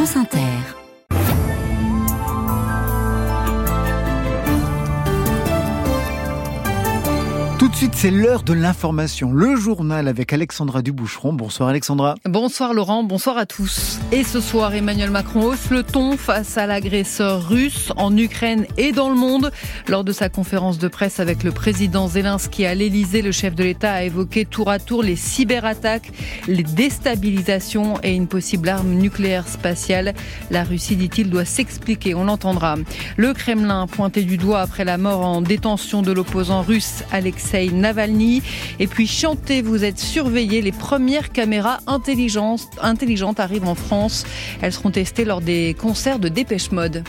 France Inter. Suite, c'est l'heure de l'information. Le journal avec Alexandra Duboucheron. Bonsoir Alexandra. Bonsoir Laurent, bonsoir à tous. Et ce soir, Emmanuel Macron hausse le ton face à l'agresseur russe en Ukraine et dans le monde. Lors de sa conférence de presse avec le président Zelensky à l'Elysée, le chef de l'État a évoqué tour à tour les cyberattaques, les déstabilisations et une possible arme nucléaire spatiale. La Russie, dit-il, doit s'expliquer. On l'entendra. Le Kremlin pointé du doigt après la mort en détention de l'opposant russe Alexei Navalny. Et puis chantez, vous êtes surveillés. Les premières caméras intelligentes, intelligentes arrivent en France. Elles seront testées lors des concerts de Dépêche Mode.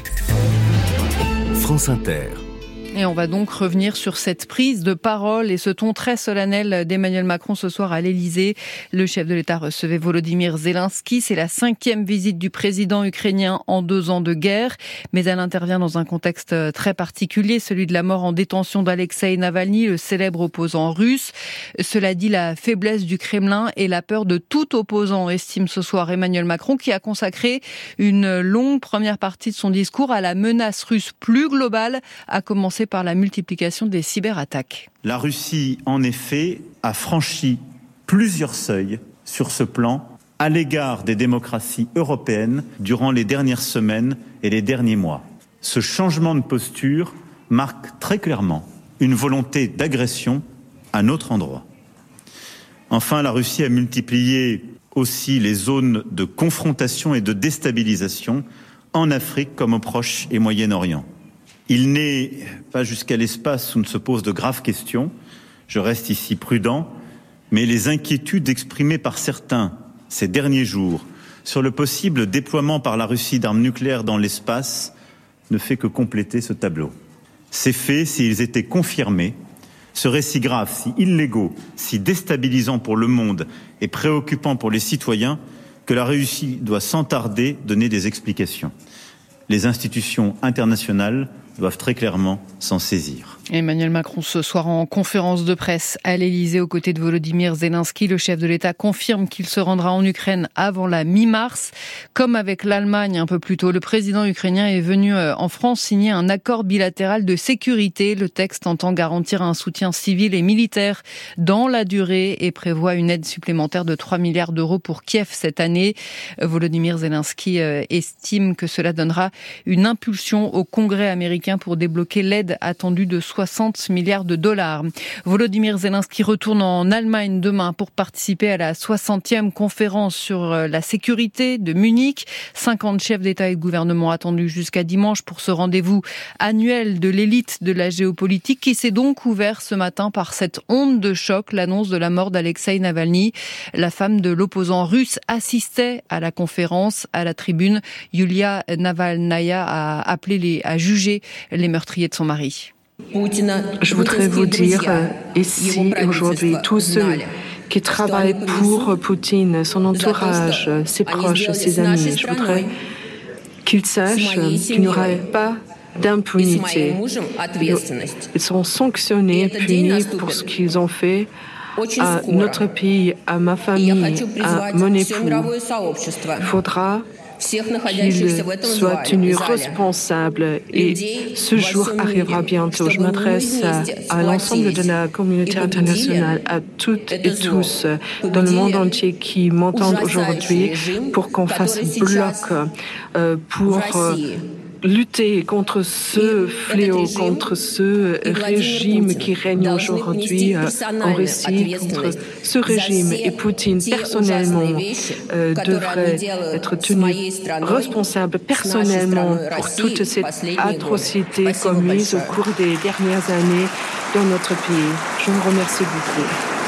France Inter. Et on va donc revenir sur cette prise de parole et ce ton très solennel d'Emmanuel Macron ce soir à l'Elysée. Le chef de l'État recevait Volodymyr Zelensky. C'est la cinquième visite du président ukrainien en deux ans de guerre, mais elle intervient dans un contexte très particulier, celui de la mort en détention d'Alexei Navalny, le célèbre opposant russe. Cela dit la faiblesse du Kremlin et la peur de tout opposant, estime ce soir Emmanuel Macron, qui a consacré une longue première partie de son discours à la menace russe plus globale, à commencer par la multiplication des cyberattaques. La Russie, en effet, a franchi plusieurs seuils sur ce plan à l'égard des démocraties européennes durant les dernières semaines et les derniers mois. Ce changement de posture marque très clairement une volonté d'agression à notre endroit. Enfin, la Russie a multiplié aussi les zones de confrontation et de déstabilisation en Afrique comme au Proche et Moyen-Orient. Il n'est pas jusqu'à l'espace où ne se posent de graves questions. Je reste ici prudent, mais les inquiétudes exprimées par certains ces derniers jours sur le possible déploiement par la Russie d'armes nucléaires dans l'espace ne fait que compléter ce tableau. Ces faits, s'ils étaient confirmés, seraient si graves, si illégaux, si déstabilisants pour le monde et préoccupants pour les citoyens que la Russie doit sans tarder donner des explications. Les institutions internationales doivent très clairement s'en saisir. Emmanuel Macron ce soir en conférence de presse à l'Elysée aux côtés de Volodymyr Zelensky. Le chef de l'État confirme qu'il se rendra en Ukraine avant la mi-mars. Comme avec l'Allemagne un peu plus tôt, le président ukrainien est venu euh, en France signer un accord bilatéral de sécurité. Le texte entend garantir un soutien civil et militaire dans la durée et prévoit une aide supplémentaire de 3 milliards d'euros pour Kiev cette année. Volodymyr Zelensky euh, estime que cela donnera une impulsion au Congrès américain pour débloquer l'aide attendue de 60 milliards de dollars. Volodymyr Zelensky retourne en Allemagne demain pour participer à la 60e conférence sur euh, la sécurité de Munich. 50 chefs d'État et de gouvernement attendus jusqu'à dimanche pour ce rendez-vous annuel de l'élite de la géopolitique qui s'est donc ouvert ce matin par cette onde de choc, l'annonce de la mort d'Alexei Navalny. La femme de l'opposant russe assistait à la conférence à la tribune. Yulia Navalnaya a appelé les, à juger les meurtriers de son mari. Je voudrais vous dire euh, ici aujourd'hui, tous ceux qui travaillent pour Poutine, son entourage, ses proches, ses amis, je voudrais qu'ils sachent qu'il n'y aurait pas d'impunité. Ils seront sanctionnés, punis pour ce qu'ils ont fait à notre pays, à ma famille, à mon époux. Il faudra qu'ils soient tenus responsables et ce jour arrivera bientôt. Je m'adresse à, l'ensemble de la communauté internationale, à toutes et tous dans le monde entier qui m'entendent aujourd'hui pour qu'on fasse bloc euh, pour euh, lutter contre ce fléau, contre ce régime qui règne aujourd'hui euh, en Russie, contre ce régime. Et Poutine, personnellement, euh, devrait être tenu responsable personnellement pour toutes ces atrocités commises au cours des dernières années dans notre pays. Je vous remercie beaucoup.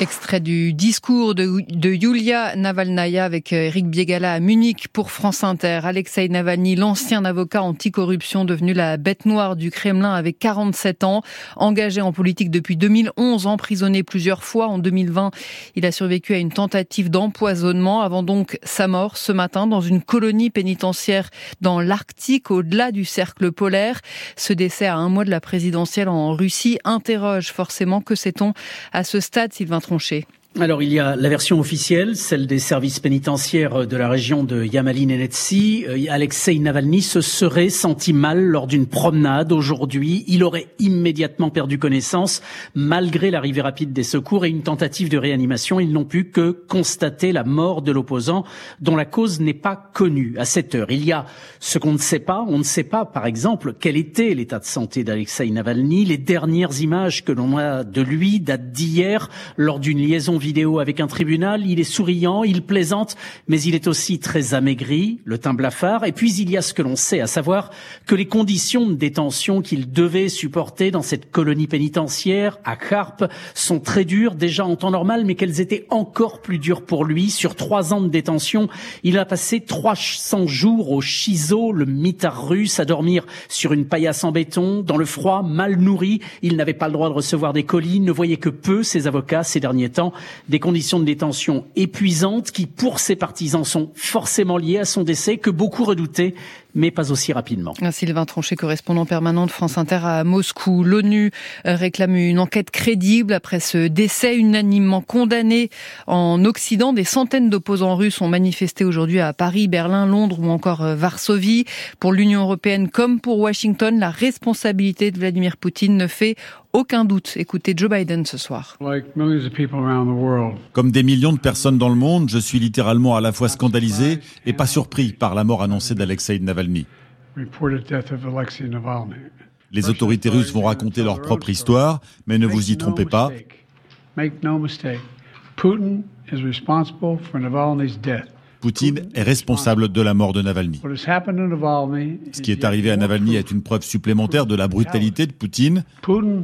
Extrait du discours de, Yulia Navalnaya avec Eric euh, Biegala à Munich pour France Inter. Alexei Navalny, l'ancien avocat anticorruption devenu la bête noire du Kremlin avec 47 ans, engagé en politique depuis 2011, emprisonné plusieurs fois. En 2020, il a survécu à une tentative d'empoisonnement avant donc sa mort ce matin dans une colonie pénitentiaire dans l'Arctique au-delà du cercle polaire. Ce décès à un mois de la présidentielle en Russie interroge forcément que sait-on à ce stade, tranché alors il y a la version officielle, celle des services pénitentiaires de la région de Yamali-Nenetsi. Euh, Alexei Navalny se serait senti mal lors d'une promenade aujourd'hui. Il aurait immédiatement perdu connaissance malgré l'arrivée rapide des secours et une tentative de réanimation. Ils n'ont pu que constater la mort de l'opposant dont la cause n'est pas connue à cette heure. Il y a ce qu'on ne sait pas. On ne sait pas, par exemple, quel était l'état de santé d'Alexei Navalny. Les dernières images que l'on a de lui datent d'hier lors d'une liaison avec un tribunal. Il est souriant, il plaisante, mais il est aussi très amaigri, le teint blafard. Et puis il y a ce que l'on sait, à savoir que les conditions de détention qu'il devait supporter dans cette colonie pénitentiaire à Carpe sont très dures déjà en temps normal, mais qu'elles étaient encore plus dures pour lui. Sur trois ans de détention, il a passé 300 jours au Chiso, le mitard russe, à dormir sur une paillasse en béton, dans le froid, mal nourri. Il n'avait pas le droit de recevoir des colis, ne voyait que peu ses avocats ces derniers temps des conditions de détention épuisantes qui, pour ses partisans, sont forcément liées à son décès que beaucoup redoutaient mais pas aussi rapidement. Sylvain Tronchet, correspondant permanent de France Inter à Moscou. L'ONU réclame une enquête crédible après ce décès unanimement condamné en Occident. Des centaines d'opposants russes ont manifesté aujourd'hui à Paris, Berlin, Londres ou encore Varsovie. Pour l'Union européenne comme pour Washington, la responsabilité de Vladimir Poutine ne fait aucun doute. Écoutez Joe Biden ce soir. Comme des millions de personnes dans le monde, je suis littéralement à la fois scandalisé et pas surpris par la mort annoncée d'Alexei Navalny. Les autorités russes vont raconter leur propre histoire, mais ne vous y trompez pas. Poutine est responsable de la mort de Navalny. Ce qui est arrivé à Navalny est une preuve supplémentaire de la brutalité de Poutine.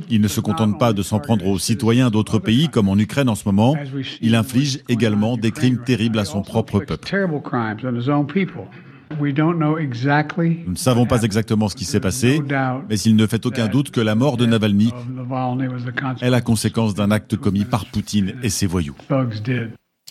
Il ne se contente pas de s'en prendre aux citoyens d'autres pays comme en Ukraine en ce moment, il inflige également des crimes terribles à son propre peuple. Nous ne savons pas exactement ce qui s'est passé, mais il ne fait aucun doute que la mort de Navalny est la conséquence d'un acte commis par Poutine et ses voyous.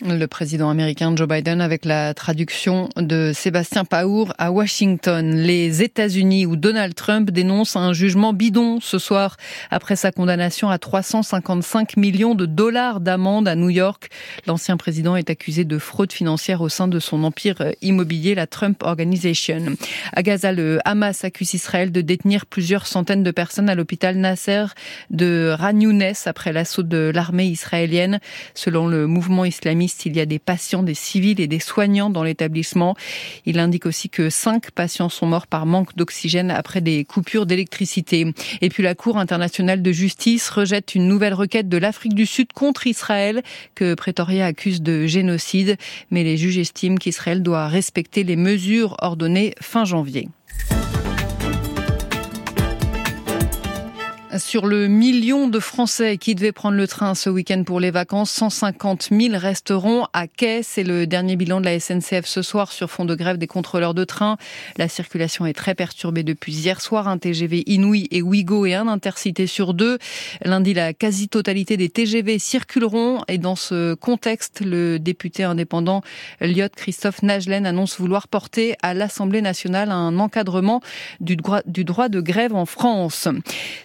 Le président américain Joe Biden avec la traduction de Sébastien Paour à Washington. Les États-Unis où Donald Trump dénonce un jugement bidon ce soir après sa condamnation à 355 millions de dollars d'amende à New York. L'ancien président est accusé de fraude financière au sein de son empire immobilier, la Trump Organization. À Gaza, le Hamas accuse Israël de détenir plusieurs centaines de personnes à l'hôpital Nasser de Ran après l'assaut de l'armée israélienne. Selon le mouvement islamique, il y a des patients, des civils et des soignants dans l'établissement. Il indique aussi que cinq patients sont morts par manque d'oxygène après des coupures d'électricité. Et puis la Cour internationale de justice rejette une nouvelle requête de l'Afrique du Sud contre Israël que Pretoria accuse de génocide. Mais les juges estiment qu'Israël doit respecter les mesures ordonnées fin janvier. Sur le million de Français qui devaient prendre le train ce week-end pour les vacances, 150 000 resteront à quai. C'est le dernier bilan de la SNCF ce soir sur fond de grève des contrôleurs de train. La circulation est très perturbée depuis hier soir. Un TGV Inouï et Ouigo et un intercité sur deux. Lundi, la quasi-totalité des TGV circuleront. Et dans ce contexte, le député indépendant Liot Christophe Najlen annonce vouloir porter à l'Assemblée nationale un encadrement du droit de grève en France.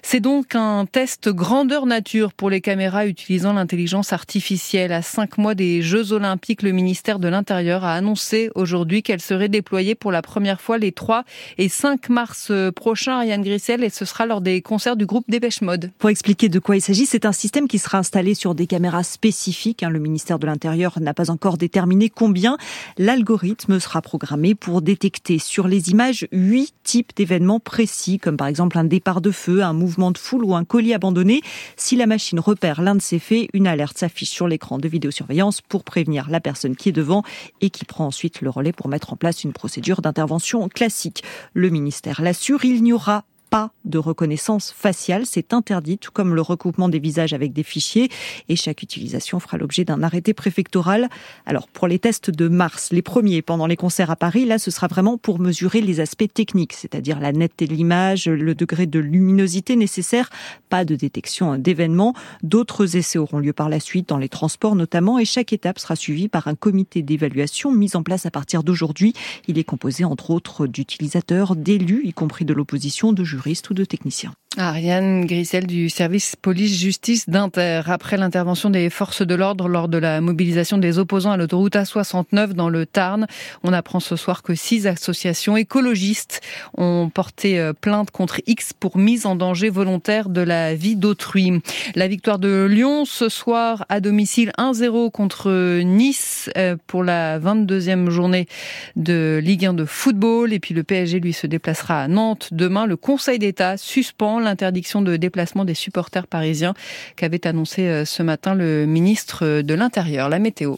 C'est donc donc un test grandeur nature pour les caméras utilisant l'intelligence artificielle. À cinq mois des Jeux Olympiques, le ministère de l'Intérieur a annoncé aujourd'hui qu'elle serait déployée pour la première fois les 3 et 5 mars prochains, Ariane Grissel, et ce sera lors des concerts du groupe Dépêche Mode. Pour expliquer de quoi il s'agit, c'est un système qui sera installé sur des caméras spécifiques. Hein. Le ministère de l'Intérieur n'a pas encore déterminé combien. L'algorithme sera programmé pour détecter sur les images huit types d'événements précis, comme par exemple un départ de feu, un mouvement de ou un colis abandonné. Si la machine repère l'un de ces faits, une alerte s'affiche sur l'écran de vidéosurveillance pour prévenir la personne qui est devant et qui prend ensuite le relais pour mettre en place une procédure d'intervention classique. Le ministère l'assure, il n'y aura pas de reconnaissance faciale. C'est interdit, tout comme le recoupement des visages avec des fichiers. Et chaque utilisation fera l'objet d'un arrêté préfectoral. Alors, pour les tests de mars, les premiers pendant les concerts à Paris, là, ce sera vraiment pour mesurer les aspects techniques, c'est-à-dire la netteté de l'image, le degré de luminosité nécessaire, pas de détection d'événements. D'autres essais auront lieu par la suite dans les transports notamment et chaque étape sera suivie par un comité d'évaluation mis en place à partir d'aujourd'hui. Il est composé entre autres d'utilisateurs, d'élus, y compris de l'opposition, de ou de techniciens. Ariane Grissel du service police-justice d'Inter. Après l'intervention des forces de l'ordre lors de la mobilisation des opposants à l'autoroute A69 dans le Tarn, on apprend ce soir que six associations écologistes ont porté euh, plainte contre X pour mise en danger volontaire de la vie d'autrui. La victoire de Lyon ce soir à domicile 1-0 contre Nice euh, pour la 22e journée de Ligue 1 de football. Et puis le PSG lui se déplacera à Nantes demain. Le Conseil d'État suspend l'interdiction de déplacement des supporters parisiens qu'avait annoncé euh, ce matin le ministre de l'Intérieur. La météo.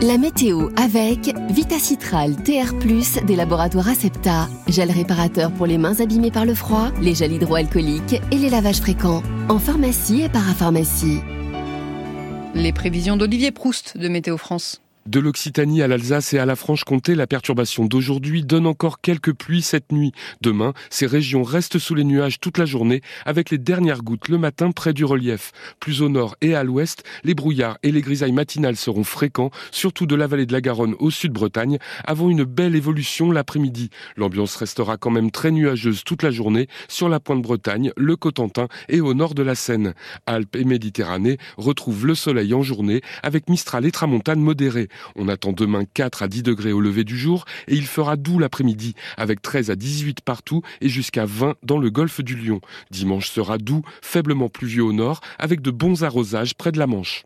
La météo avec Vitacitral TR+, des laboratoires Acepta, gel réparateur pour les mains abîmées par le froid, les gels hydroalcooliques et les lavages fréquents, en pharmacie et parapharmacie. Les prévisions d'Olivier Proust de Météo France. De l'Occitanie à l'Alsace et à la Franche-Comté, la perturbation d'aujourd'hui donne encore quelques pluies cette nuit. Demain, ces régions restent sous les nuages toute la journée, avec les dernières gouttes le matin près du relief. Plus au nord et à l'ouest, les brouillards et les grisailles matinales seront fréquents, surtout de la vallée de la Garonne au sud-Bretagne, avant une belle évolution l'après-midi. L'ambiance restera quand même très nuageuse toute la journée sur la pointe Bretagne, le Cotentin et au nord de la Seine. Alpes et Méditerranée retrouvent le soleil en journée, avec Mistral et Tramontane modérés. On attend demain 4 à 10 degrés au lever du jour et il fera doux l'après-midi avec 13 à 18 partout et jusqu'à 20 dans le golfe du Lion. Dimanche sera doux, faiblement pluvieux au nord avec de bons arrosages près de la Manche.